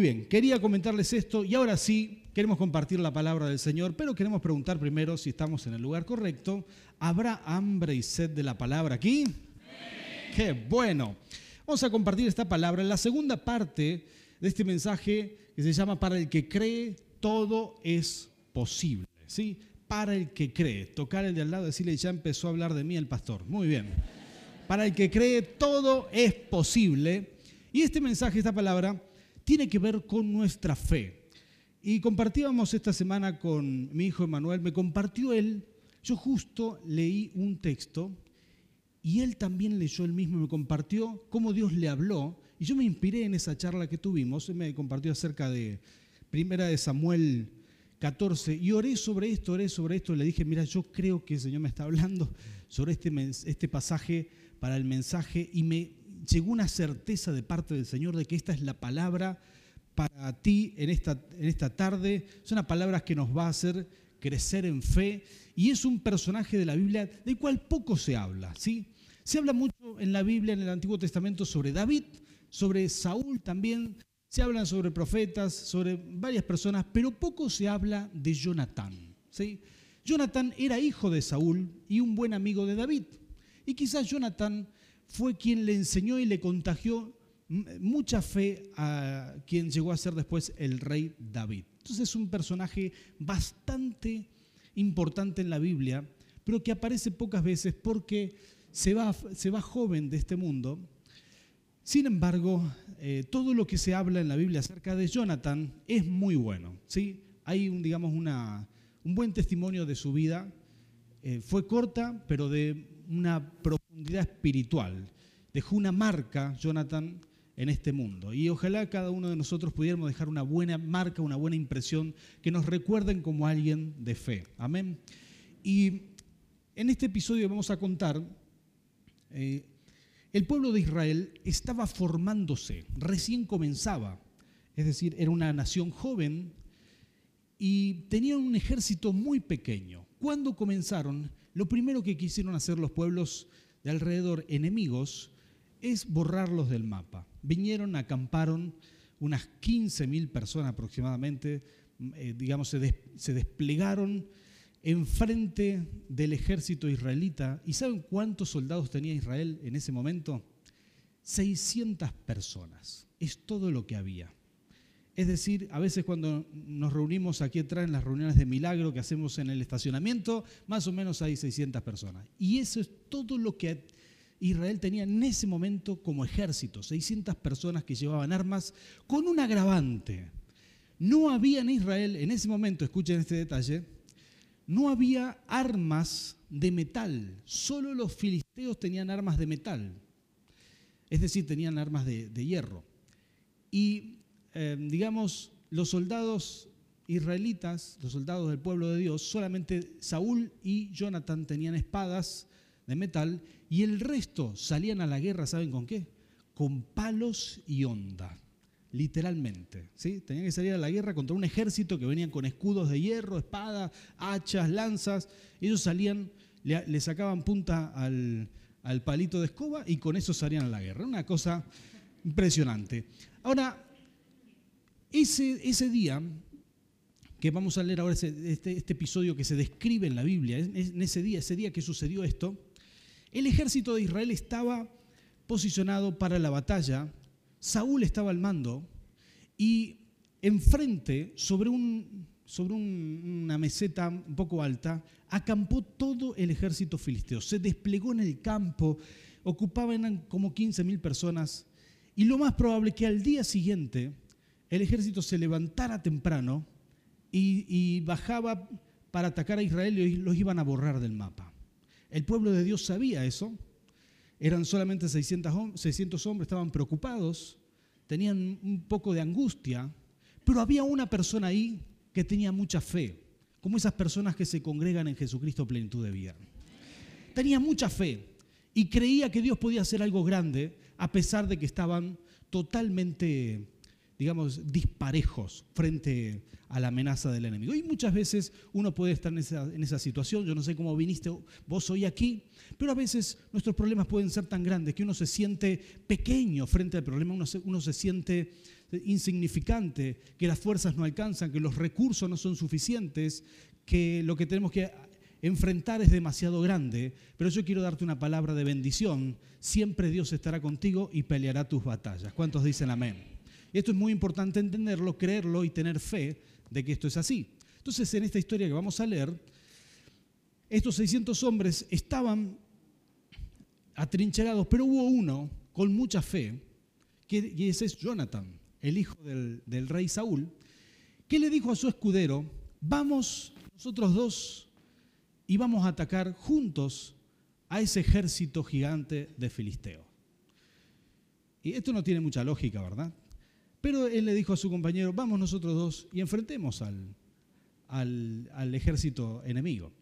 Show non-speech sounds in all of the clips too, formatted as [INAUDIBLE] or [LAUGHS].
Muy bien, quería comentarles esto y ahora sí queremos compartir la palabra del Señor, pero queremos preguntar primero si estamos en el lugar correcto. ¿Habrá hambre y sed de la palabra aquí? Qué bueno. Vamos a compartir esta palabra en la segunda parte de este mensaje que se llama Para el que cree, todo es posible. ¿Sí? Para el que cree. Tocar el de al lado, decirle, ya empezó a hablar de mí el pastor. Muy bien. Para el que cree, todo es posible. Y este mensaje, esta palabra, tiene que ver con nuestra fe. Y compartíamos esta semana con mi hijo Emanuel, me compartió él, yo justo leí un texto y él también leyó el mismo, me compartió cómo Dios le habló y yo me inspiré en esa charla que tuvimos, él me compartió acerca de Primera de Samuel 14 y oré sobre esto, oré sobre esto, le dije, mira, yo creo que el Señor me está hablando sobre este, este pasaje para el mensaje y me llegó una certeza de parte del Señor de que esta es la palabra para ti en esta, en esta tarde. Son una palabra que nos va a hacer crecer en fe y es un personaje de la Biblia del cual poco se habla. ¿sí? Se habla mucho en la Biblia, en el Antiguo Testamento, sobre David, sobre Saúl también. Se hablan sobre profetas, sobre varias personas, pero poco se habla de Jonatán. ¿sí? Jonatán era hijo de Saúl y un buen amigo de David. Y quizás Jonatán fue quien le enseñó y le contagió mucha fe a quien llegó a ser después el rey David. Entonces es un personaje bastante importante en la Biblia, pero que aparece pocas veces porque se va, se va joven de este mundo. Sin embargo, eh, todo lo que se habla en la Biblia acerca de Jonathan es muy bueno. ¿sí? Hay un, digamos, una, un buen testimonio de su vida. Eh, fue corta, pero de una profundidad espiritual. Dejó una marca, Jonathan, en este mundo. Y ojalá cada uno de nosotros pudiéramos dejar una buena marca, una buena impresión, que nos recuerden como alguien de fe. Amén. Y en este episodio vamos a contar, eh, el pueblo de Israel estaba formándose, recién comenzaba, es decir, era una nación joven y tenían un ejército muy pequeño. Cuando comenzaron, lo primero que quisieron hacer los pueblos de alrededor enemigos es borrarlos del mapa. Vinieron, acamparon unas 15.000 personas aproximadamente, eh, digamos, se desplegaron enfrente del ejército israelita. ¿Y saben cuántos soldados tenía Israel en ese momento? 600 personas. Es todo lo que había. Es decir, a veces cuando nos reunimos aquí atrás en las reuniones de milagro que hacemos en el estacionamiento, más o menos hay 600 personas. Y eso es todo lo que Israel tenía en ese momento como ejército, 600 personas que llevaban armas con un agravante. No había en Israel en ese momento, escuchen este detalle, no había armas de metal, solo los filisteos tenían armas de metal, es decir, tenían armas de, hierro. Y eh, digamos, los soldados israelitas, los soldados del pueblo de Dios, solamente Saúl y Jonathan tenían espadas de metal y el resto salían a la guerra, ¿saben con qué? Con palos y onda, literalmente. ¿sí? Tenían que salir a la guerra contra un ejército que venían con escudos de hierro, espadas, hachas, lanzas. Ellos salían, le, sacaban punta al, palito de escoba y con eso salían a la guerra. Una cosa impresionante. Ahora, ese, ese día que vamos a leer ahora, este, este, episodio que se describe en la Biblia, en ese día, ese día que sucedió esto, el ejército de Israel estaba posicionado para la batalla, Saúl estaba al mando y enfrente, sobre, un, sobre una meseta un poco alta, acampó todo el ejército filisteo. Se desplegó en el campo, ocupaban como 15.000 personas y lo más probable que al día siguiente el ejército se levantara temprano y, bajaba para atacar a Israel y los iban a borrar del mapa. El pueblo de Dios sabía eso. Eran solamente 600, 600 hombres, estaban preocupados, tenían un poco de angustia, pero había una persona ahí que tenía mucha fe, como esas personas que se congregan en Jesucristo plenitud de vida. Tenía mucha fe y creía que Dios podía hacer algo grande a pesar de que estaban totalmente digamos, disparejos frente a la amenaza del enemigo. Y muchas veces uno puede estar en esa, situación, yo no sé cómo viniste vos hoy aquí, pero a veces nuestros problemas pueden ser tan grandes que uno se siente pequeño frente al problema, uno se, uno se siente insignificante, que las fuerzas no alcanzan, que los recursos no son suficientes, que lo que tenemos que enfrentar es demasiado grande, pero yo quiero darte una palabra de bendición. Siempre Dios estará contigo y peleará tus batallas. ¿Cuántos dicen amén? Y esto es muy importante entenderlo, creerlo y tener fe de que esto es así. Entonces, en esta historia que vamos a leer, estos 600 hombres estaban atrincherados, pero hubo uno con mucha fe, que, y ese es Jonathan, el hijo del, del rey Saúl, que le dijo a su escudero, vamos nosotros dos y vamos a atacar juntos a ese ejército gigante de Filisteo. Y esto no tiene mucha lógica, ¿verdad? Pero él le dijo a su compañero, vamos nosotros dos y enfrentemos al, al, ejército enemigo.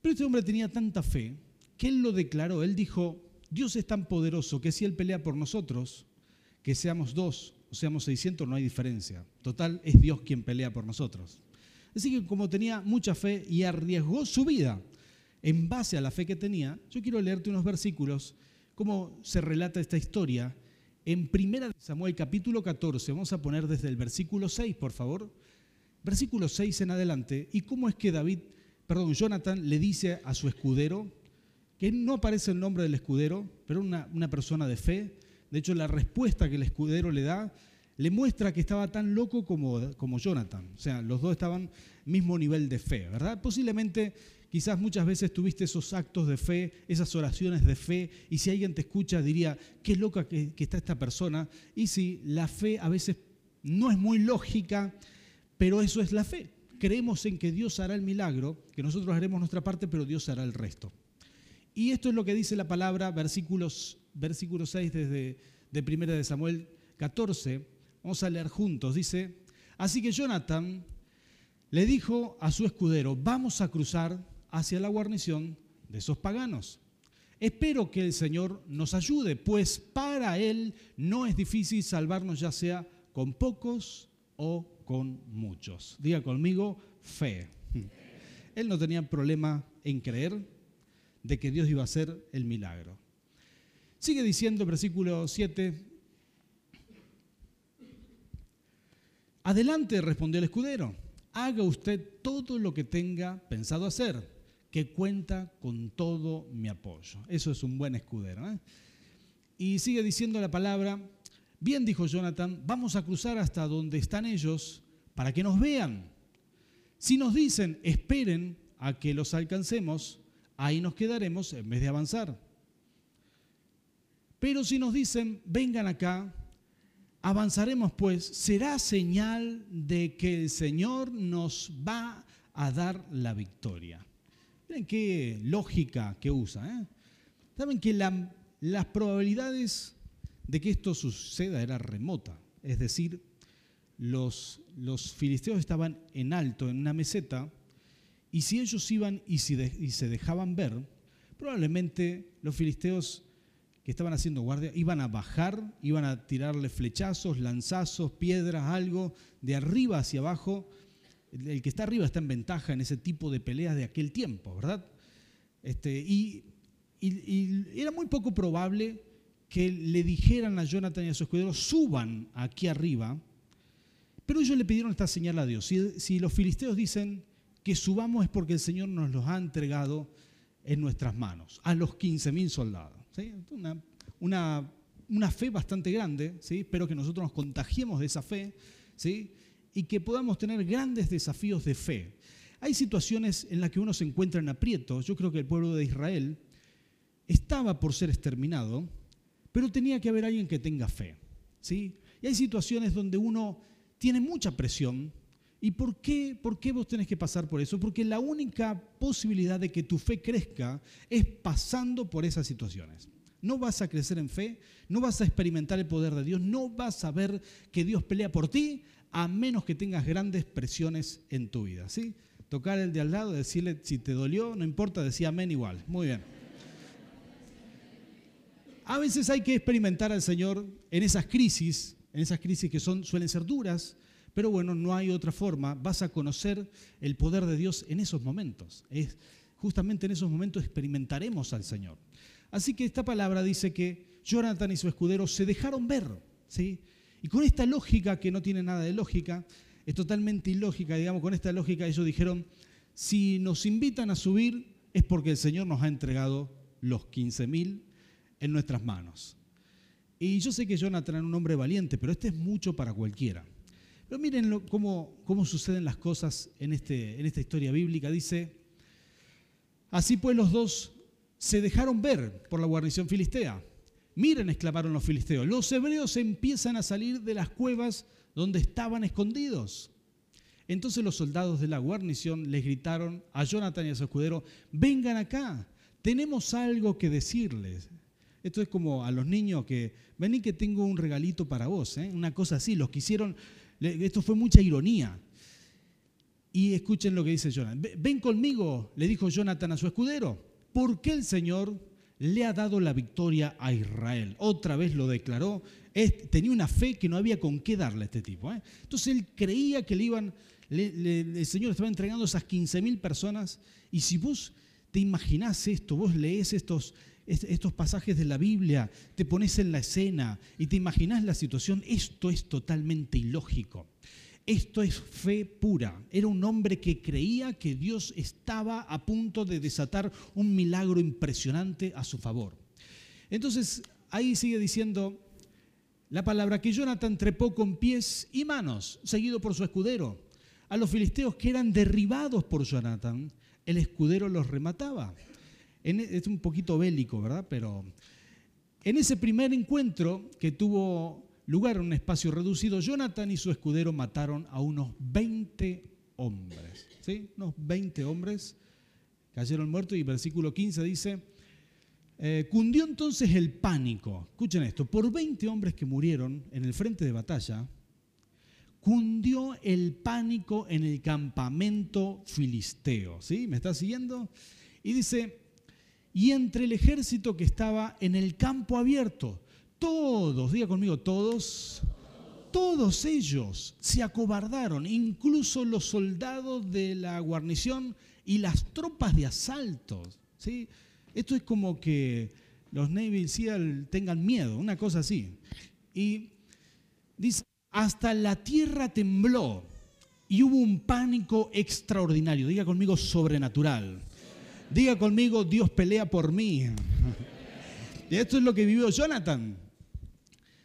Pero este hombre tenía tanta fe que él lo declaró, él dijo, Dios es tan poderoso que si Él pelea por nosotros, que seamos dos o seamos 600, no hay diferencia. Total, es Dios quien pelea por nosotros. Así que como tenía mucha fe y arriesgó su vida en base a la fe que tenía, yo quiero leerte unos versículos, cómo se relata esta historia. En 1 Samuel capítulo 14, vamos a poner desde el versículo 6, por favor. Versículo 6 en adelante, y cómo es que David, perdón, Jonathan le dice a su escudero, que no aparece el nombre del escudero, pero una, una persona de fe. De hecho, la respuesta que el escudero le da le muestra que estaba tan loco como, como Jonathan. O sea, los dos estaban mismo nivel de fe, ¿verdad? Posiblemente, quizás muchas veces tuviste esos actos de fe, esas oraciones de fe, y si alguien te escucha diría, qué loca que, está esta persona. Y sí, la fe a veces no es muy lógica, pero eso es la fe. Creemos en que Dios hará el milagro, que nosotros haremos nuestra parte, pero Dios hará el resto. Y esto es lo que dice la palabra, versículos, versículo 6 desde de 1 de Samuel 14, Vamos a leer juntos. Dice, así que Jonathan le dijo a su escudero, vamos a cruzar hacia la guarnición de esos paganos. Espero que el Señor nos ayude, pues para Él no es difícil salvarnos ya sea con pocos o con muchos. Diga conmigo, fe. Él no tenía problema en creer de que Dios iba a hacer el milagro. Sigue diciendo versículo 7, Adelante, respondió el escudero, haga usted todo lo que tenga pensado hacer, que cuenta con todo mi apoyo. Eso es un buen escudero. ¿eh? Y sigue diciendo la palabra, bien dijo Jonathan, vamos a cruzar hasta donde están ellos para que nos vean. Si nos dicen, esperen a que los alcancemos, ahí nos quedaremos en vez de avanzar. Pero si nos dicen, vengan acá, Avanzaremos pues, será señal de que el Señor nos va a dar la victoria. Miren qué lógica que usa. ¿eh? Saben que las probabilidades de que esto suceda era remota. Es decir, los, los filisteos estaban en alto, en una meseta, y si ellos iban y, si y se dejaban ver, probablemente los filisteos que estaban haciendo guardia iban a bajar, iban a tirarle flechazos, lanzazos, piedras, algo, de arriba hacia abajo. El que está arriba está en ventaja en ese tipo de peleas de aquel tiempo, ¿verdad? Este, y, era muy poco probable que le dijeran a Jonathan y a su escudero, suban aquí arriba, pero ellos le pidieron esta señal a Dios. Si, los filisteos dicen que subamos es porque el Señor nos los ha entregado en nuestras manos, a los 15.000 soldados. Una, una, fe bastante grande, ¿sí? espero que nosotros nos contagiemos de esa fe ¿sí? Y que podamos tener grandes desafíos de fe. Hay situaciones en las que uno se encuentra en aprieto. Yo creo que el pueblo de Israel estaba por ser exterminado, pero tenía que haber alguien que tenga fe. ¿sí? Y hay situaciones donde uno tiene mucha presión. ¿Y por qué, por qué vos tenés que pasar por eso? Porque la única posibilidad de que tu fe crezca es pasando por esas situaciones no vas a crecer en fe, no vas a experimentar el poder de Dios, no vas a ver que Dios pelea por ti, a menos que tengas grandes presiones en tu vida. ¿sí? Tocar el de al lado, decirle si te dolió, no importa, decía amén igual. Muy bien. A veces hay que experimentar al Señor en esas crisis, en esas crisis que suelen ser duras, pero bueno, no hay otra forma. Vas a conocer el poder de Dios en esos momentos. Es, justamente en esos momentos experimentaremos al Señor. Así que esta palabra dice que Jonathan y su escudero se dejaron ver, ¿sí? Y con esta lógica, que no tiene nada de lógica, es totalmente ilógica, digamos, con esta lógica ellos dijeron, si nos invitan a subir es porque el Señor nos ha entregado los 15.000 en nuestras manos. Y yo sé que Jonathan era un hombre valiente, pero este es mucho para cualquiera. Pero miren cómo, cómo, suceden las cosas en, este, en esta historia bíblica. Dice, así pues los dos se dejaron ver por la guarnición filistea. Miren, exclamaron los filisteos, los hebreos empiezan a salir de las cuevas donde estaban escondidos. Entonces los soldados de la guarnición les gritaron a Jonathan y a su escudero, vengan acá, tenemos algo que decirles. Esto es como a los niños que, vení que tengo un regalito para vos, ¿eh? una cosa así, los quisieron, esto fue mucha ironía. Y escuchen lo que dice Jonathan. Ven conmigo, le dijo Jonathan a su escudero, ¿por qué el Señor le ha dado la victoria a Israel? Otra vez lo declaró, tenía una fe que no había con qué darle a este tipo. ¿eh? Entonces él creía que le iban, el Señor estaba entregando esas 15 mil personas y si vos te imaginás esto, vos lees estos, estos pasajes de la Biblia, te pones en la escena y te imaginás la situación, esto es totalmente ilógico. Esto es fe pura. Era un hombre que creía que Dios estaba a punto de desatar un milagro impresionante a su favor. Entonces, ahí sigue diciendo la palabra que Jonathan trepó con pies y manos, seguido por su escudero. A los filisteos que eran derribados por Jonathan, el escudero los remataba. E, es un poquito bélico, ¿verdad? Pero en ese primer encuentro que tuvo lugar en un espacio reducido, Jonathan y su escudero mataron a unos 20 hombres. ¿Sí? Unos 20 hombres cayeron muertos y versículo 15 dice, eh, cundió entonces el pánico. Escuchen esto, por 20 hombres que murieron en el frente de batalla, cundió el pánico en el campamento filisteo. ¿Sí? ¿Me está siguiendo? Y dice, y entre el ejército que estaba en el campo abierto, todos, diga conmigo, todos, todos ellos se acobardaron, incluso los soldados de la guarnición y las tropas de asalto. ¿sí? Esto es como que los Navy SEAL tengan miedo, una cosa así. Y dice, hasta la tierra tembló y hubo un pánico extraordinario. Diga conmigo sobrenatural. Diga conmigo, Dios pelea por mí. Y [LAUGHS] esto es lo que vivió Jonathan.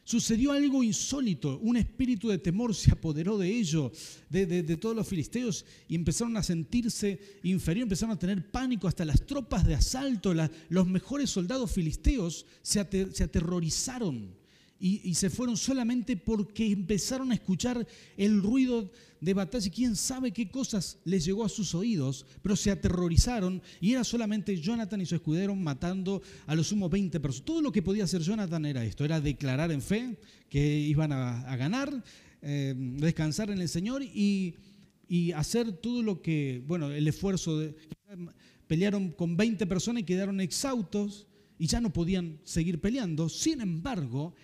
Sucedió algo insólito, un espíritu de temor se apoderó de ellos, de, todos los filisteos, y empezaron a sentirse inferiores, empezaron a tener pánico, hasta las tropas de asalto, los mejores soldados filisteos se aterrorizaron y, se fueron solamente porque empezaron a escuchar el ruido de batalla. Quién sabe qué cosas les llegó a sus oídos, pero se aterrorizaron y era solamente Jonathan y su escudero matando a los sumos 20 personas. Todo lo que podía hacer Jonathan era esto, era declarar en fe que iban a, ganar, eh, descansar en el Señor y, y hacer todo lo que, bueno, el esfuerzo. Pelearon con 20 personas y quedaron exhaustos y ya no podían seguir peleando. Sin embargo,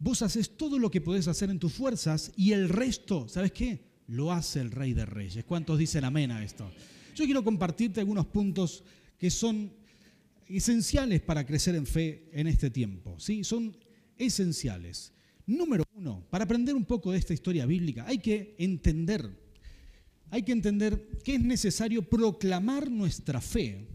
Vos haces todo lo que podés hacer en tus fuerzas y el resto, ¿sabes qué? Lo hace el Rey de Reyes. ¿Cuántos dicen amén a esto? Yo quiero compartirte algunos puntos que son esenciales para crecer en fe en este tiempo. ¿sí? Son esenciales. Número uno, para aprender un poco de esta historia bíblica, hay que entender, hay que entender que es necesario proclamar nuestra fe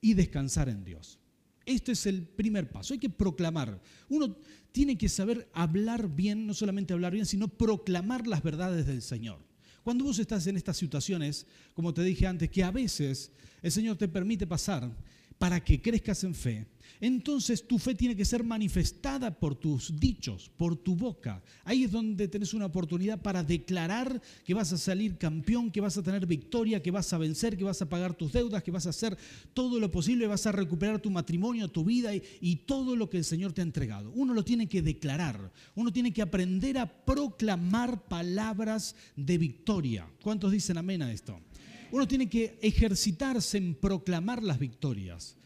y descansar en Dios. Este es el primer paso, hay que proclamar. Uno tiene que saber hablar bien, no solamente hablar bien, sino proclamar las verdades del Señor. Cuando vos estás en estas situaciones, como te dije antes, que a veces el Señor te permite pasar para que crezcas en fe, entonces tu fe tiene que ser manifestada por tus dichos, por tu boca. Ahí es donde tenés una oportunidad para declarar que vas a salir campeón, que vas a tener victoria, que vas a vencer, que vas a pagar tus deudas, que vas a hacer todo lo posible, vas a recuperar tu matrimonio, tu vida y, y todo lo que el Señor te ha entregado. Uno lo tiene que declarar, uno tiene que aprender a proclamar palabras de victoria. ¿Cuántos dicen amén a esto? Uno tiene que ejercitarse en proclamar las victorias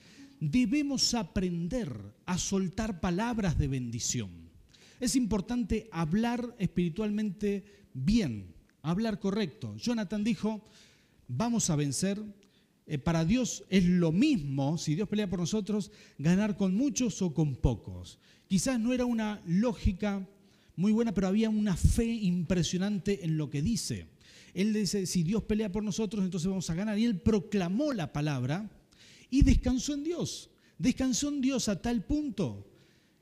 debemos aprender a soltar palabras de bendición. Es importante hablar espiritualmente bien, hablar correcto. Jonathan dijo, vamos a vencer. Eh, para Dios es lo mismo, si Dios pelea por nosotros, ganar con muchos o con pocos. Quizás no era una lógica muy buena, pero había una fe impresionante en lo que dice. Él dice, si Dios pelea por nosotros, entonces vamos a ganar. Y él proclamó la palabra y descansó en Dios. Descansó en Dios a tal punto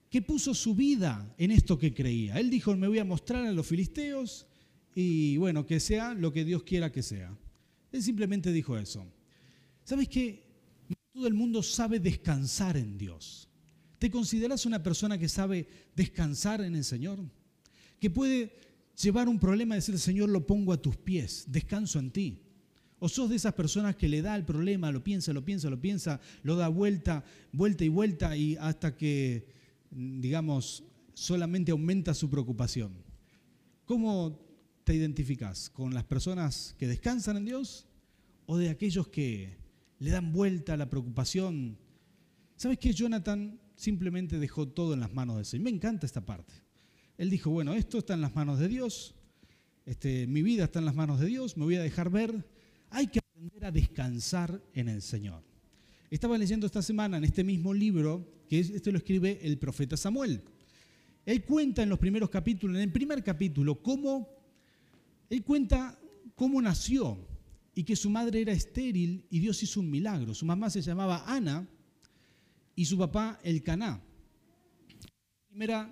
que puso su vida en esto que creía. Él dijo, me voy a mostrar a los filisteos y bueno, que sea lo que Dios quiera que sea. Él simplemente dijo eso. ¿Sabes qué? Todo el mundo sabe descansar en Dios. ¿Te consideras una persona que sabe descansar en el Señor? Que puede llevar un problema y decir, Señor, lo pongo a tus pies, descanso en ti. O sos de esas personas que le da el problema, lo piensa, lo piensa, lo piensa, lo da vuelta, vuelta y vuelta y hasta que, digamos, solamente aumenta su preocupación. ¿Cómo te identificas? ¿Con las personas que descansan en Dios o de aquellos que le dan vuelta a la preocupación? ¿Sabes qué? Jonathan simplemente dejó todo en las manos del Señor. Me encanta esta parte. Él dijo, bueno, esto está en las manos de Dios, este, mi vida está en las manos de Dios, me voy a dejar ver. Hay que aprender a descansar en el Señor. Estaba leyendo esta semana en este mismo libro, que este lo escribe el profeta Samuel. Él cuenta en los primeros capítulos, en el primer capítulo, cómo él cuenta cómo nació y que su madre era estéril y Dios hizo un milagro. Su mamá se llamaba Ana y su papá el Caná.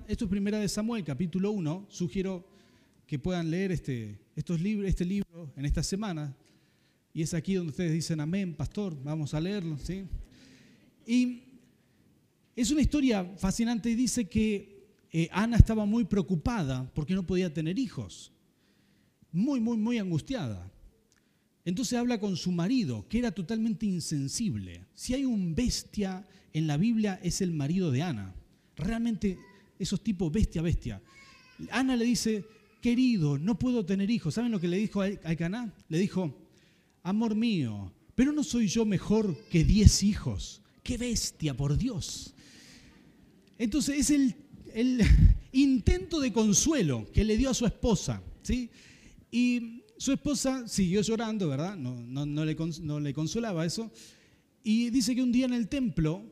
Esto es primera de Samuel, capítulo 1. Sugiero que puedan leer este, estos libros, este libro en esta semana. Y es aquí donde ustedes dicen, amén, pastor, vamos a leerlo. ¿sí? Y es una historia fascinante dice que eh, Ana estaba muy preocupada porque no podía tener hijos. Muy, muy, muy angustiada. Entonces habla con su marido, que era totalmente insensible. Si hay un bestia en la Biblia es el marido de Ana. Realmente esos tipos bestia, bestia. Ana le dice, querido, no puedo tener hijos. ¿Saben lo que le dijo a Caná? Le dijo, amor mío, pero no soy yo mejor que diez hijos. ¡Qué bestia, por Dios! Entonces es el, [LAUGHS] intento de consuelo que le dio a su esposa. ¿sí? Y su esposa siguió llorando, ¿verdad? No le consolaba eso. Y dice que un día en el templo,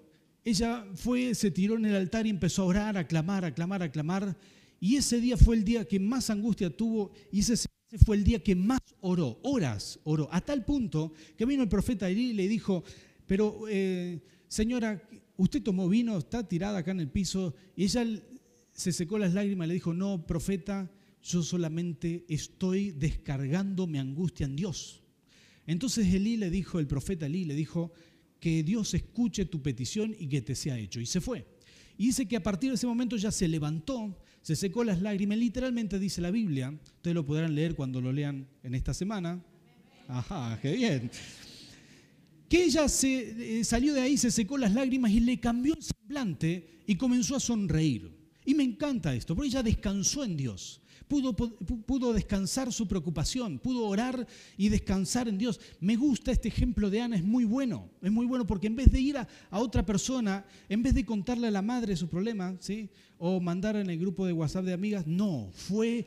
ella fue, se tiró en el altar y empezó a orar, a clamar, a clamar, a clamar. Y ese día fue el día que más angustia tuvo y ese fue el día que más oró, horas oró, a tal punto que vino el profeta Elí y le dijo, pero eh, señora, usted tomó vino, está tirada acá en el piso, y ella se secó las lágrimas y le dijo, no, profeta, yo solamente estoy descargando mi angustia en Dios. Entonces Elí le dijo, el profeta Elí le dijo, que Dios escuche tu petición y que te sea hecho. Y se fue. Y dice que a partir de ese momento ya se levantó, se secó las lágrimas, literalmente dice la Biblia, ustedes lo podrán leer cuando lo lean en esta semana. Ajá, qué bien. Que ella se, eh, salió de ahí, se secó las lágrimas y le cambió el semblante y comenzó a sonreír. Y me encanta esto, porque ella descansó en Dios pudo, descansar su preocupación, pudo orar y descansar en Dios. Me gusta este ejemplo de Ana, es muy bueno, es muy bueno porque en vez de ir a, otra persona, en vez de contarle a la madre su problema, ¿sí? o mandar en el grupo de WhatsApp de amigas, no, fue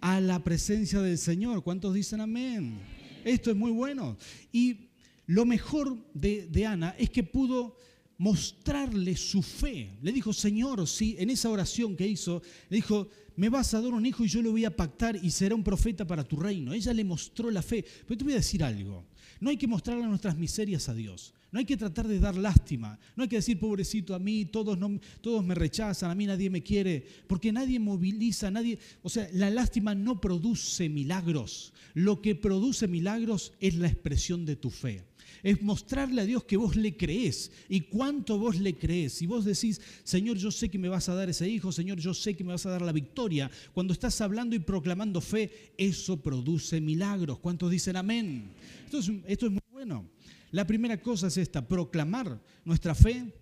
a la presencia del Señor. ¿Cuántos dicen amén? Esto es muy bueno. Y lo mejor de, de Ana es que pudo mostrarle su fe. Le dijo, Señor, sí, en esa oración que hizo, le dijo, me vas a dar un hijo y yo lo voy a pactar y será un profeta para tu reino. Ella le mostró la fe. Pero te voy a decir algo. No hay que mostrarle nuestras miserias a Dios. No hay que tratar de dar lástima. No hay que decir, pobrecito, a mí todos, no, todos me rechazan, a mí nadie me quiere. Porque nadie moviliza, nadie... O sea, la lástima no produce milagros. Lo que produce milagros es la expresión de tu fe es mostrarle a Dios que vos le crees y cuánto vos le crees. Si vos decís, Señor, yo sé que me vas a dar ese hijo, Señor, yo sé que me vas a dar la victoria, cuando estás hablando y proclamando fe, eso produce milagros. ¿Cuántos dicen amén? Esto es, esto es muy bueno. La primera cosa es esta, proclamar nuestra fe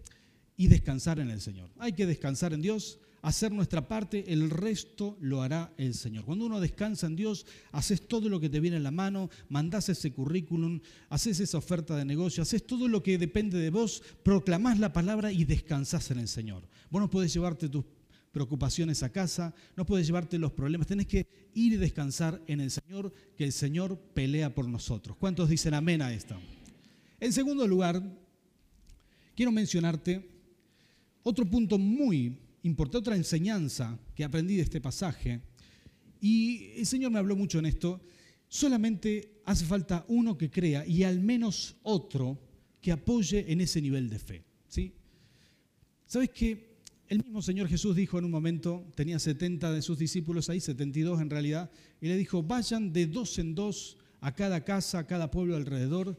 y descansar en el Señor. Hay que descansar en Dios, hacer nuestra parte, el resto lo hará el Señor. Cuando uno descansa en Dios, haces todo lo que te viene en la mano, mandás ese currículum, haces esa oferta de negocio, haces todo lo que depende de vos, proclamás la palabra y descansás en el Señor. Vos no podés llevarte tus preocupaciones a casa, no puedes llevarte los problemas, tenés que ir y descansar en el Señor, que el Señor pelea por nosotros. ¿Cuántos dicen amén a esto? En segundo lugar, quiero mencionarte otro punto muy importante, otra enseñanza que aprendí de este pasaje, y el Señor me habló mucho en esto, solamente hace falta uno que crea y al menos otro que apoye en ese nivel de fe. ¿sí? ¿Sabes que el mismo Señor Jesús dijo en un momento, tenía 70 de sus discípulos ahí, 72 en realidad, y le dijo, vayan de dos en dos a cada casa, a cada pueblo alrededor,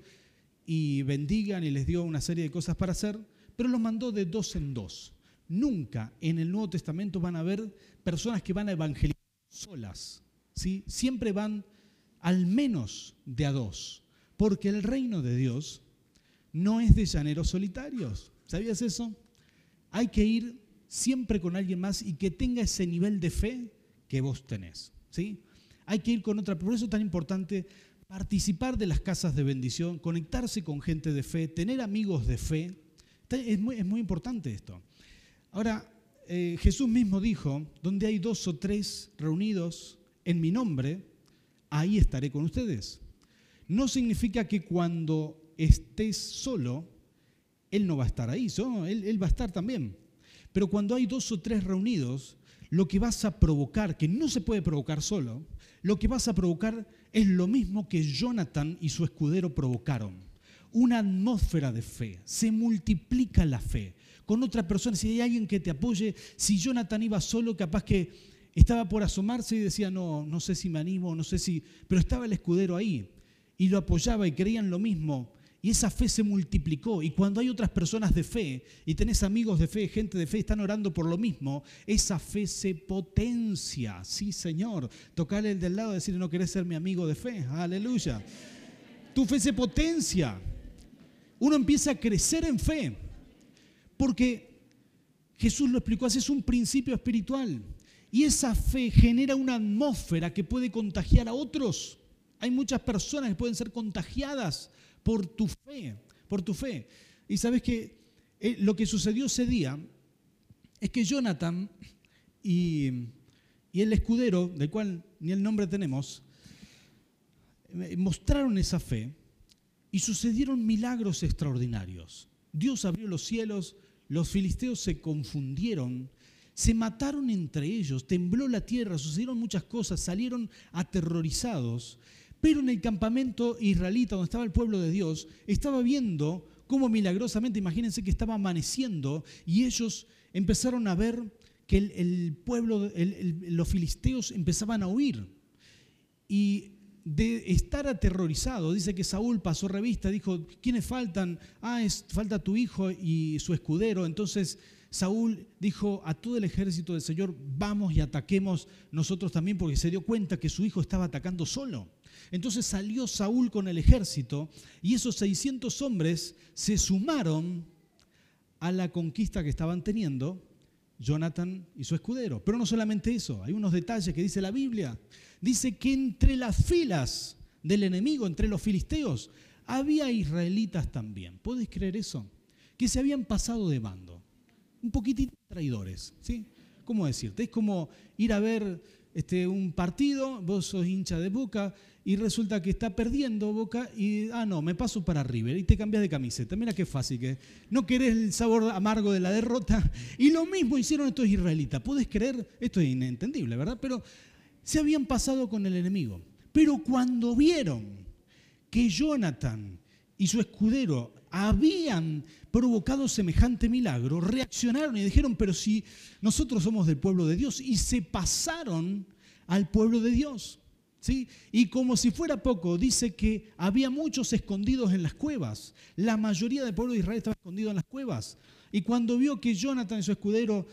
y bendigan y les dio una serie de cosas para hacer, pero los mandó de dos en dos. Nunca en el Nuevo Testamento van a haber personas que van a evangelizar solas. ¿sí? Siempre van al menos de a dos, porque el reino de Dios no es de llaneros solitarios. ¿Sabías eso? Hay que ir siempre con alguien más y que tenga ese nivel de fe que vos tenés. ¿sí? Hay que ir con otra. Por eso es tan importante participar de las casas de bendición, conectarse con gente de fe, tener amigos de fe. Es muy, es muy importante esto. Ahora, eh, Jesús mismo dijo, donde hay dos o tres reunidos en mi nombre, ahí estaré con ustedes. No significa que cuando estés solo, Él no va a estar ahí, él, él va a estar también. Pero cuando hay dos o tres reunidos, lo que vas a provocar, que no se puede provocar solo, lo que vas a provocar es lo mismo que Jonathan y su escudero provocaron. Una atmósfera de fe, se multiplica la fe. Con otra persona, si hay alguien que te apoye, si Jonathan iba solo, capaz que estaba por asomarse y decía, no, no sé si me animo, no sé si, pero estaba el escudero ahí y lo apoyaba y creían lo mismo. Y esa fe se multiplicó. Y cuando hay otras personas de fe y tenés amigos de fe, gente de fe, están orando por lo mismo, esa fe se potencia. Sí, Señor. Tocarle el del lado y decirle, no querés ser mi amigo de fe. Aleluya. Tu fe se potencia. Uno empieza a crecer en fe. Porque Jesús lo explicó así, es un principio espiritual. Y esa fe genera una atmósfera que puede contagiar a otros. Hay muchas personas que pueden ser contagiadas por tu fe, por tu fe. Y sabes que eh, lo que sucedió ese día es que Jonathan y, el escudero, del cual ni el nombre tenemos, eh, mostraron esa fe y sucedieron milagros extraordinarios. Dios abrió los cielos, los filisteos se confundieron, se mataron entre ellos, tembló la tierra, sucedieron muchas cosas, salieron aterrorizados pero en el campamento israelita, donde estaba el pueblo de Dios, estaba viendo cómo milagrosamente, imagínense que estaba amaneciendo y ellos empezaron a ver que el, pueblo, los filisteos empezaban a huir. Y de estar aterrorizado, dice que Saúl pasó revista, dijo, ¿quiénes faltan? Ah, es, falta tu hijo y su escudero. Entonces Saúl dijo a todo el ejército del Señor, vamos y ataquemos nosotros también, porque se dio cuenta que su hijo estaba atacando solo. Entonces salió Saúl con el ejército y esos 600 hombres se sumaron a la conquista que estaban teniendo Jonathan y su escudero. Pero no solamente eso, hay unos detalles que dice la Biblia. Dice que entre las filas del enemigo, entre los filisteos, había israelitas también. ¿Puedes creer eso? Que se habían pasado de bando. Un poquitito traidores, ¿sí? ¿Cómo decirte? Es como ir a ver este, un partido, vos sos hincha de Boca y resulta que está perdiendo Boca y, ah, no, me paso para River y te cambias de camiseta. Mira qué fácil que no querés el sabor amargo de la derrota. Y lo mismo hicieron estos israelitas. ¿Puedes creer? Esto es inentendible, ¿verdad? Pero se habían pasado con el enemigo. Pero cuando vieron que Jonathan y su escudero habían provocado semejante milagro, reaccionaron y dijeron, pero si nosotros somos del pueblo de Dios, y se pasaron al pueblo de Dios. ¿Sí? Y como si fuera poco, dice que había muchos escondidos en las cuevas. La mayoría del pueblo de Israel estaba escondido en las cuevas. Y cuando vio que Jonathan y su escudero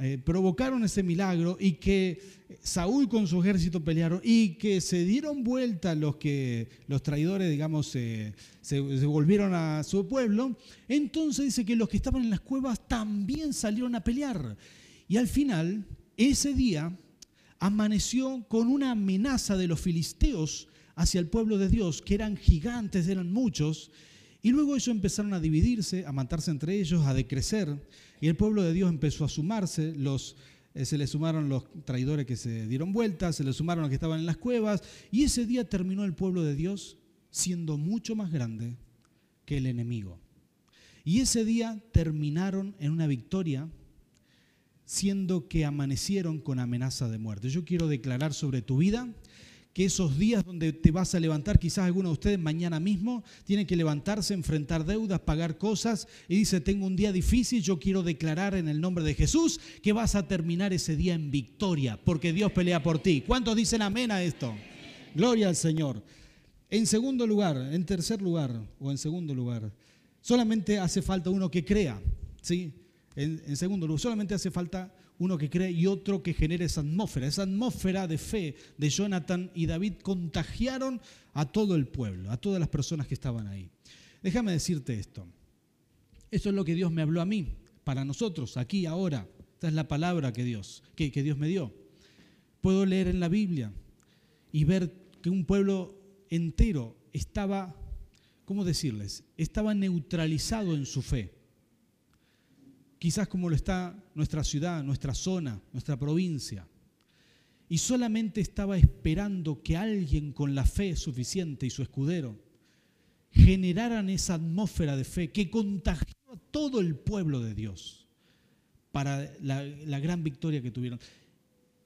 eh, provocaron ese milagro y que Saúl con su ejército pelearon y que se dieron vuelta los que los traidores, digamos, se, se, volvieron a su pueblo, entonces dice que los que estaban en las cuevas también salieron a pelear. Y al final, ese día, amaneció con una amenaza de los filisteos hacia el pueblo de Dios, que eran gigantes, eran muchos, y luego ellos empezaron a dividirse, a matarse entre ellos, a decrecer. Y el pueblo de Dios empezó a sumarse, los, eh, se le sumaron los traidores que se dieron vueltas, se le sumaron los que estaban en las cuevas, y ese día terminó el pueblo de Dios siendo mucho más grande que el enemigo. Y ese día terminaron en una victoria siendo que amanecieron con amenaza de muerte. Yo quiero declarar sobre tu vida que esos días donde te vas a levantar, quizás alguno de ustedes mañana mismo tiene que levantarse, enfrentar deudas, pagar cosas y dice, tengo un día difícil, yo quiero declarar en el nombre de Jesús que vas a terminar ese día en victoria, porque Dios pelea por ti. ¿Cuántos dicen amén a esto? Gloria al Señor. En segundo lugar, en tercer lugar o en segundo lugar, solamente hace falta uno que crea, ¿sí? En segundo lugar, solamente hace falta uno que cree y otro que genere esa atmósfera. Esa atmósfera de fe de Jonathan y David contagiaron a todo el pueblo, a todas las personas que estaban ahí. Déjame decirte esto. Esto es lo que Dios me habló a mí, para nosotros, aquí, ahora. Esta es la palabra que Dios, que, que Dios me dio. Puedo leer en la Biblia y ver que un pueblo entero estaba, ¿cómo decirles? Estaba neutralizado en su fe quizás como lo está nuestra ciudad, nuestra zona, nuestra provincia. Y solamente estaba esperando que alguien con la fe suficiente y su escudero generaran esa atmósfera de fe que contagió a todo el pueblo de Dios para la, la gran victoria que tuvieron.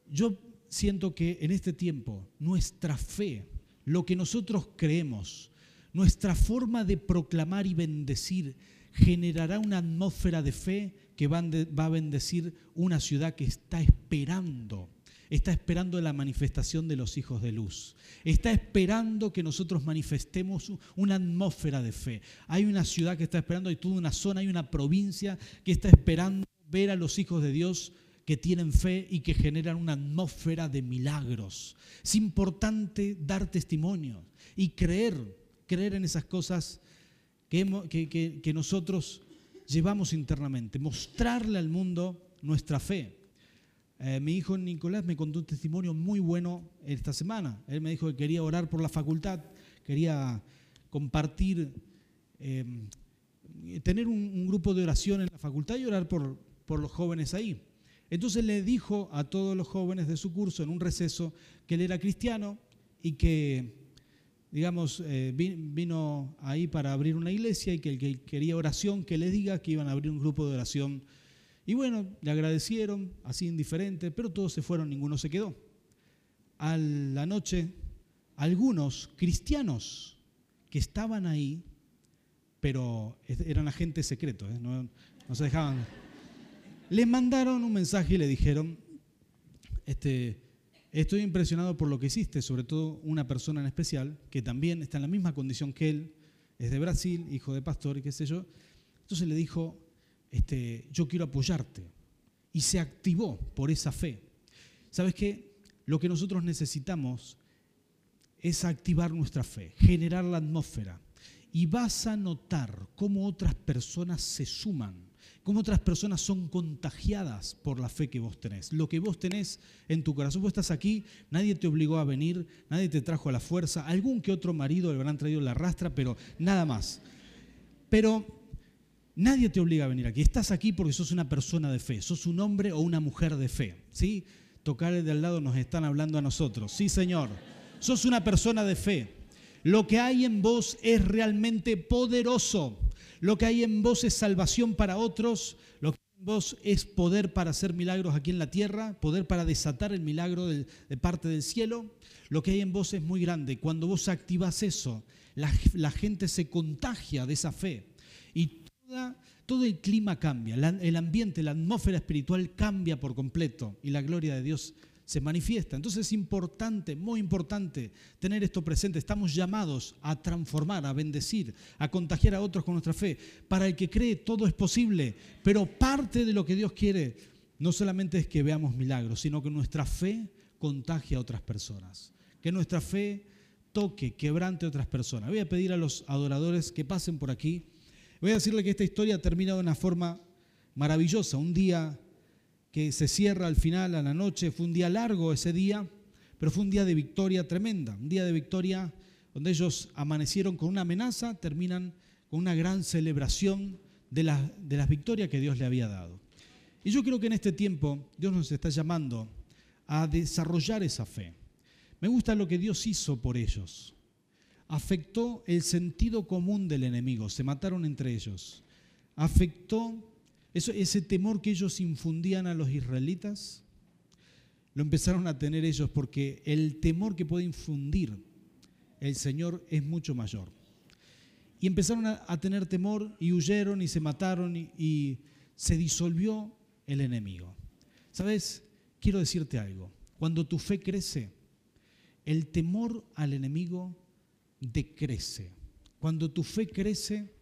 Yo siento que en este tiempo nuestra fe, lo que nosotros creemos, nuestra forma de proclamar y bendecir, generará una atmósfera de fe que va a bendecir una ciudad que está esperando, está esperando la manifestación de los hijos de luz, está esperando que nosotros manifestemos una atmósfera de fe. Hay una ciudad que está esperando, hay toda una zona, hay una provincia que está esperando ver a los hijos de Dios que tienen fe y que generan una atmósfera de milagros. Es importante dar testimonio y creer, creer en esas cosas que, que nosotros llevamos internamente, mostrarle al mundo nuestra fe. Eh, mi hijo Nicolás me contó un testimonio muy bueno esta semana. Él me dijo que quería orar por la facultad, quería compartir, em, tener un, grupo de oración en la facultad y orar por, por los jóvenes ahí. Entonces le dijo a todos los jóvenes de su curso en un receso que él era cristiano y que digamos, eh, vino ahí para abrir una iglesia y que el que quería oración, que le diga que iban a abrir un grupo de oración. Y bueno, le agradecieron, así indiferente, pero todos se fueron, ninguno se quedó. A la noche, algunos cristianos que estaban ahí, pero eran agentes secretos, ¿eh? no, no se dejaban, le mandaron un mensaje y le dijeron, este, Estoy impresionado por lo que hiciste, sobre todo una persona en especial, que también está en la misma condición que él, es de Brasil, hijo de pastor y qué sé yo. Entonces le dijo, este, yo quiero apoyarte. Y se activó por esa fe. ¿Sabes qué? Lo que nosotros necesitamos es activar nuestra fe, generar la atmósfera. Y vas a notar cómo otras personas se suman cómo otras personas son contagiadas por la fe que vos tenés. Lo que vos tenés en tu corazón, vos estás aquí, nadie te obligó a venir, nadie te trajo a la fuerza, algún que otro marido le habrán traído la rastra, pero nada más. Pero nadie te obliga a venir aquí, estás aquí porque sos una persona de fe, sos un hombre o una mujer de fe, ¿sí? Tocar de al lado nos están hablando a nosotros, sí Señor, sos una persona de fe. Lo que hay en vos es realmente poderoso. Lo que hay en vos es salvación para otros, lo que hay en vos es poder para hacer milagros aquí en la tierra, poder para desatar el milagro de, parte del cielo. Lo que hay en vos es muy grande. Cuando vos activas eso, la, gente se contagia de esa fe y todo el clima cambia, el ambiente, la atmósfera espiritual cambia por completo y la gloria de Dios se manifiesta. Entonces es importante, muy importante, tener esto presente. Estamos llamados a transformar, a bendecir, a contagiar a otros con nuestra fe. Para el que cree, todo es posible, pero parte de lo que Dios quiere no solamente es que veamos milagros, sino que nuestra fe contagie a otras personas. Que nuestra fe toque, quebrante a otras personas. Voy a pedir a los adoradores que pasen por aquí. Voy a decirle que esta historia termina de una forma maravillosa. Un día que se cierra al final, a la noche. Fue un día largo ese día, pero fue un día de victoria tremenda, un día de victoria donde ellos amanecieron con una amenaza, terminan con una gran celebración de, de las victorias que Dios le había dado. Y yo creo que en este tiempo Dios nos está llamando a desarrollar esa fe. Me gusta lo que Dios hizo por ellos. Afectó el sentido común del enemigo, se mataron entre ellos. Afectó ese temor que ellos infundían a los israelitas, lo empezaron a tener ellos porque el temor que puede infundir el Señor es mucho mayor. Y empezaron a, tener temor y huyeron y se mataron y se disolvió el enemigo. ¿Sabes? Quiero decirte algo. Cuando tu fe crece, el temor al enemigo decrece. Cuando tu fe crece,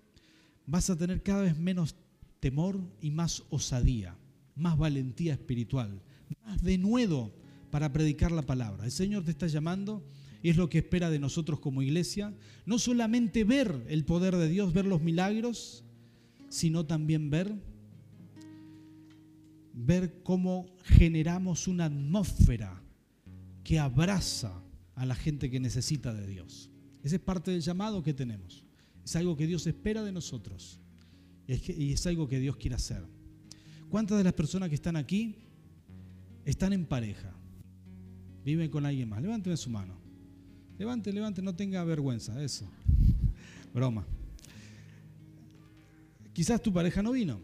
vas a tener cada vez menos temor y más osadía, más valentía espiritual, más denuedo para predicar la palabra. El Señor te está llamando y es lo que espera de nosotros como iglesia. No solamente ver el poder de Dios, ver los milagros, sino también ver ver cómo generamos una atmósfera que abraza a la gente que necesita de Dios. Ese es parte del llamado que tenemos. Es algo que Dios espera de nosotros y es algo que Dios quiere hacer. ¿Cuántas de las personas que están aquí están en pareja? Viven con alguien más. Levanten su mano. Levante, levante, no tenga vergüenza. Eso. [LAUGHS] Broma. Quizás tu pareja no vino,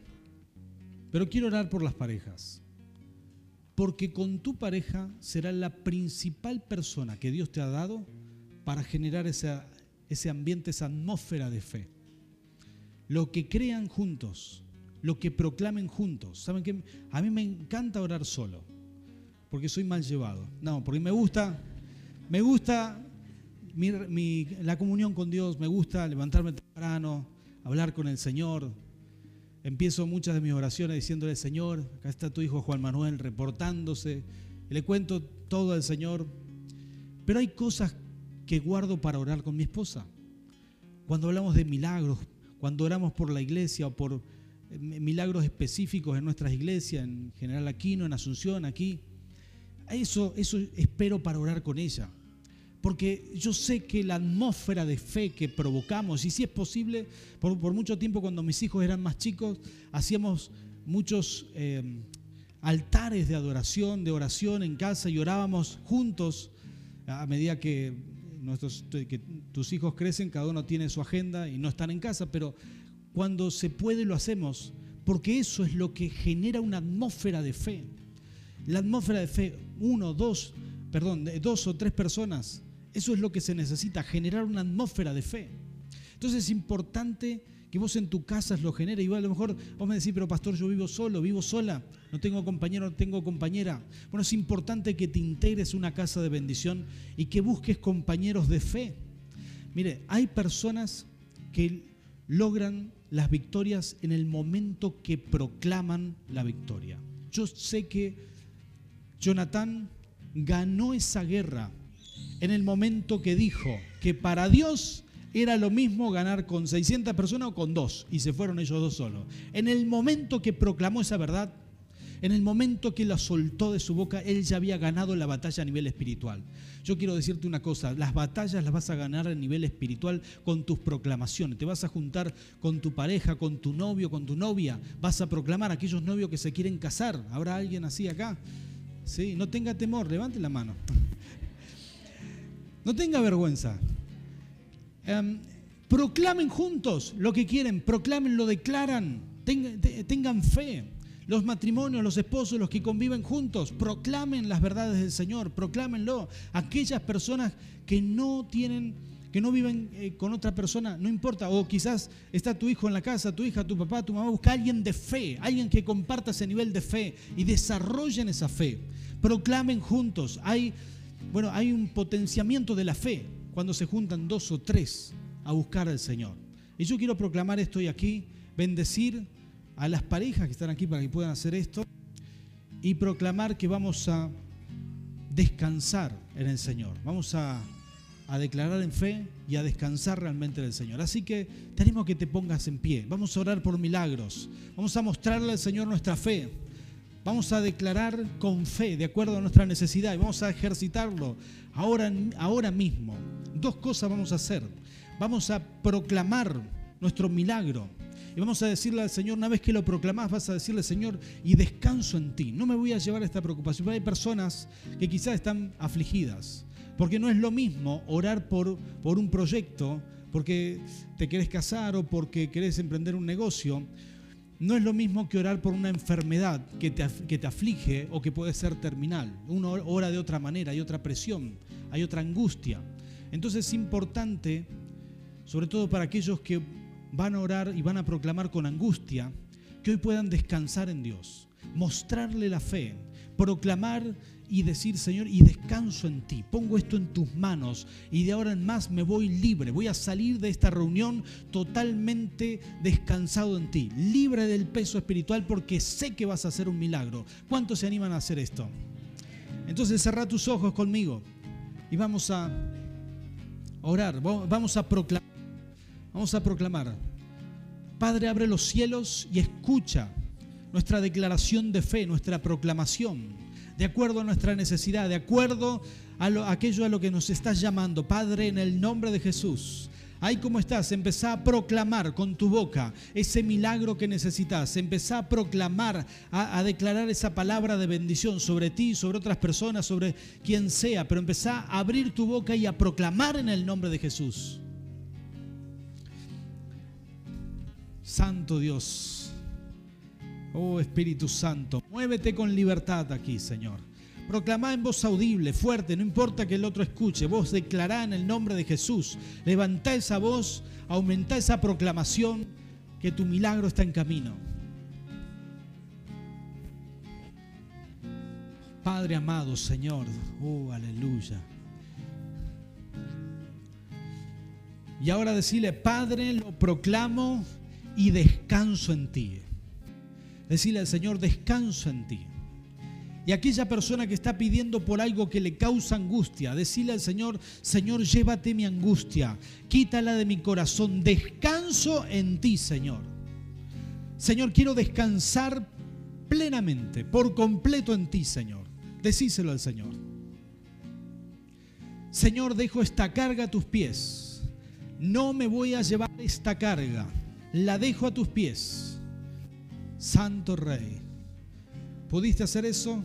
pero quiero orar por las parejas. Porque con tu pareja será la principal persona que Dios te ha dado para generar ese ambiente, esa atmósfera de fe lo que crean juntos, lo que proclamen juntos. ¿Saben qué? A mí me encanta orar solo, porque soy mal llevado. No, porque me gusta, me gusta la comunión con Dios, me gusta levantarme temprano, hablar con el Señor. Empiezo muchas de mis oraciones diciéndole, Señor, acá está tu hijo Juan Manuel reportándose, le cuento todo al Señor. Pero hay cosas que guardo para orar con mi esposa. Cuando hablamos de milagros, cuando oramos por la iglesia o por eh, milagros específicos en nuestras iglesias, en General Aquino, en Asunción, aquí, eso, espero para orar con ella. Porque yo sé que la atmósfera de fe que provocamos, y si es posible, por, mucho tiempo cuando mis hijos eran más chicos, hacíamos muchos eh, altares de adoración, de oración en casa y orábamos juntos a medida que nuestros, que tus hijos crecen, cada uno tiene su agenda y no están en casa, pero cuando se puede lo hacemos, porque eso es lo que genera una atmósfera de fe. La atmósfera de fe, uno, dos, perdón, dos o tres personas, eso es lo que se necesita, generar una atmósfera de fe. Entonces es importante que vos en tu casa lo genere. Y a lo mejor vos me decís, pero pastor, yo vivo solo, vivo sola, no tengo compañero, no tengo compañera. Bueno, es importante que te integres una casa de bendición y que busques compañeros de fe. Mire, hay personas que logran las victorias en el momento que proclaman la victoria. Yo sé que Jonathan ganó esa guerra en el momento que dijo que para Dios era lo mismo ganar con 600 personas o con dos, y se fueron ellos dos solos. En el momento que proclamó esa verdad, en el momento que la soltó de su boca, él ya había ganado la batalla a nivel espiritual. Yo quiero decirte una cosa, las batallas las vas a ganar a nivel espiritual con tus proclamaciones. Te vas a juntar con tu pareja, con tu novio, con tu novia. Vas a proclamar a aquellos novios que se quieren casar. ¿Habrá alguien así acá? Sí, no tenga temor, levante la mano. [LAUGHS] No tenga vergüenza. Em, proclamen juntos lo que quieren, proclamen, lo declaran, tengan, fe. Los matrimonios, los esposos, los que conviven juntos, proclamen las verdades del Señor, proclámenlo. Aquellas personas que no tienen, que no viven eh, con otra persona, no importa, o quizás está tu hijo en la casa, tu hija, tu papá, tu mamá, busca a alguien de fe, alguien que comparta ese nivel de fe y desarrollen esa fe. Proclamen juntos. Hay, bueno, hay un potenciamiento de la fe cuando se juntan dos o tres a buscar al Señor. Y yo quiero proclamar esto hoy aquí, bendecir a las parejas que están aquí para que puedan hacer esto y proclamar que vamos a descansar en el Señor. Vamos a, declarar en fe y a descansar realmente en el Señor. Así que tenemos que te pongas en pie. Vamos a orar por milagros. Vamos a mostrarle al Señor nuestra fe. Vamos a declarar con fe, de acuerdo a nuestra necesidad, y vamos a ejercitarlo ahora, ahora mismo dos cosas vamos a hacer. Vamos a proclamar nuestro milagro. Y vamos a decirle al Señor, una vez que lo proclamás, vas a decirle, Señor, y descanso en ti. No me voy a llevar esta preocupación. Hay personas que quizás están afligidas, porque no es lo mismo orar por, por un proyecto, porque te querés casar o porque querés emprender un negocio, no es lo mismo que orar por una enfermedad que te, que te aflige o que puede ser terminal. Uno ora de otra manera, hay otra presión, hay otra angustia. Entonces es importante, sobre todo para aquellos que van a orar y van a proclamar con angustia, que hoy puedan descansar en Dios, mostrarle la fe, proclamar y decir, Señor, y descanso en ti, pongo esto en tus manos y de ahora en más me voy libre, voy a salir de esta reunión totalmente descansado en ti, libre del peso espiritual porque sé que vas a hacer un milagro. ¿Cuántos se animan a hacer esto? Entonces cerra tus ojos conmigo y vamos a orar, vamos a proclamar, vamos a proclamar. Padre, abre los cielos y escucha nuestra declaración de fe, nuestra proclamación de acuerdo a nuestra necesidad, de acuerdo a, aquello a lo que nos estás llamando. Padre, en el nombre de Jesús. Ahí como estás, empezá a proclamar con tu boca ese milagro que necesitas. Empezá a proclamar, a, declarar esa palabra de bendición sobre ti, sobre otras personas, sobre quien sea. Pero empezá a abrir tu boca y a proclamar en el nombre de Jesús. Santo Dios. Oh Espíritu Santo, muévete con libertad aquí, Señor. Proclamá en voz audible, fuerte, no importa que el otro escuche. Vos declará en el nombre de Jesús. Levantá esa voz, aumenta esa proclamación que tu milagro está en camino. Padre amado, Señor, oh aleluya. Y ahora decirle, Padre, lo proclamo y descanso en ti. Decirle al Señor, descanso en ti. Y aquella persona que está pidiendo por algo que le causa angustia, decirle al Señor, Señor, llévate mi angustia, quítala de mi corazón, descanso en ti, Señor. Señor, quiero descansar plenamente, por completo en ti, Señor. Decíselo al Señor. Señor, dejo esta carga a tus pies. No me voy a llevar esta carga. La dejo a tus pies. Santo Rey. ¿Pudiste hacer eso?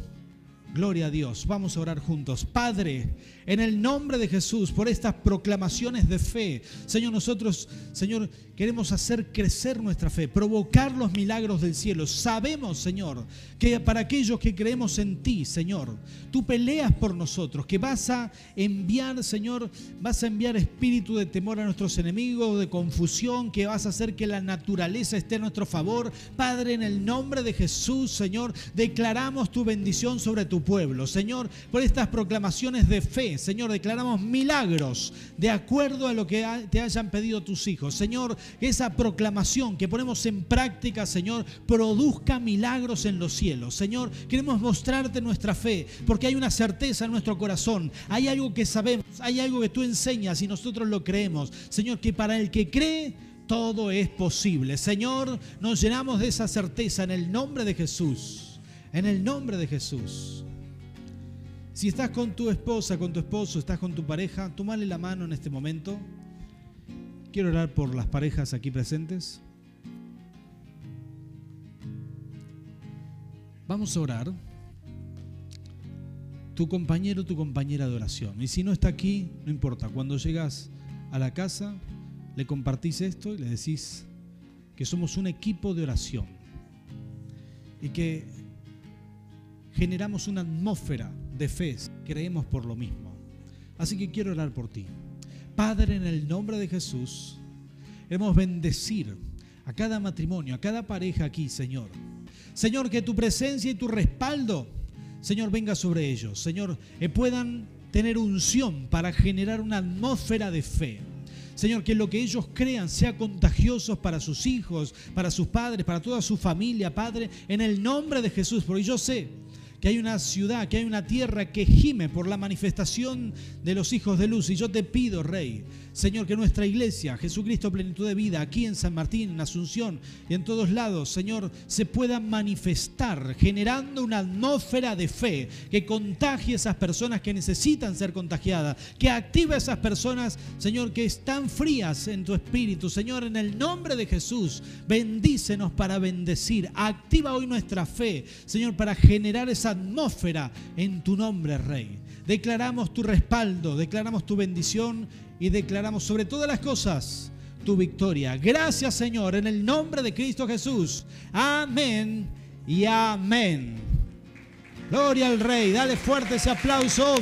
Gloria a Dios. Vamos a orar juntos. Padre, en el nombre de Jesús, por estas proclamaciones de fe, Señor, nosotros, Señor, queremos hacer crecer nuestra fe, provocar los milagros del cielo. Sabemos, Señor, que para aquellos que creemos en ti, Señor, tú peleas por nosotros, que vas a enviar, Señor, vas a enviar espíritu de temor a nuestros enemigos, de confusión, que vas a hacer que la naturaleza esté a nuestro favor. Padre, en el nombre de Jesús, Señor, declaramos tu bendición sobre tu pueblo. Señor, por estas proclamaciones de fe, Señor, declaramos milagros de acuerdo a lo que te hayan pedido tus hijos. Señor, esa proclamación que ponemos en práctica, Señor, produzca milagros en los cielos. Señor, queremos mostrarte nuestra fe, porque hay una certeza en nuestro corazón. Hay algo que sabemos, hay algo que tú enseñas y nosotros lo creemos. Señor, que para el que cree, todo es posible. Señor, nos llenamos de esa certeza en el nombre de Jesús. En el nombre de Jesús. Si estás con tu esposa, con tu esposo, estás con tu pareja, tómale la mano en este momento. Quiero orar por las parejas aquí presentes. Vamos a orar. Tu compañero, tu compañera de oración. Y si no está aquí, no importa. Cuando llegas a la casa, le compartís esto y le decís que somos un equipo de oración. Y que generamos una atmósfera de fe, creemos por lo mismo. Así que quiero orar por ti. Padre, en el nombre de Jesús, queremos bendecir a cada matrimonio, a cada pareja aquí, Señor. Señor, que tu presencia y tu respaldo, Señor, venga sobre ellos. Señor, que puedan tener unción para generar una atmósfera de fe. Señor, que lo que ellos crean sea contagioso para sus hijos, para sus padres, para toda su familia, Padre, en el nombre de Jesús. Porque yo sé que hay una ciudad, que hay una tierra que gime por la manifestación de los hijos de luz. Y yo te pido, Rey, Señor, que nuestra iglesia, Jesucristo Plenitud de Vida, aquí en San Martín, en Asunción y en todos lados, Señor, se pueda manifestar generando una atmósfera de fe que contagie a esas personas que necesitan ser contagiadas, que active a esas personas, Señor, que están frías en tu espíritu. Señor, en el nombre de Jesús, bendícenos para bendecir. Activa hoy nuestra fe, Señor, para generar esa atmósfera en tu nombre, Rey. Declaramos tu respaldo, declaramos tu bendición y declaramos sobre todas las cosas tu victoria. Gracias Señor, en el nombre de Cristo Jesús. Amén y amén. Gloria al Rey. Dale fuerte ese aplauso.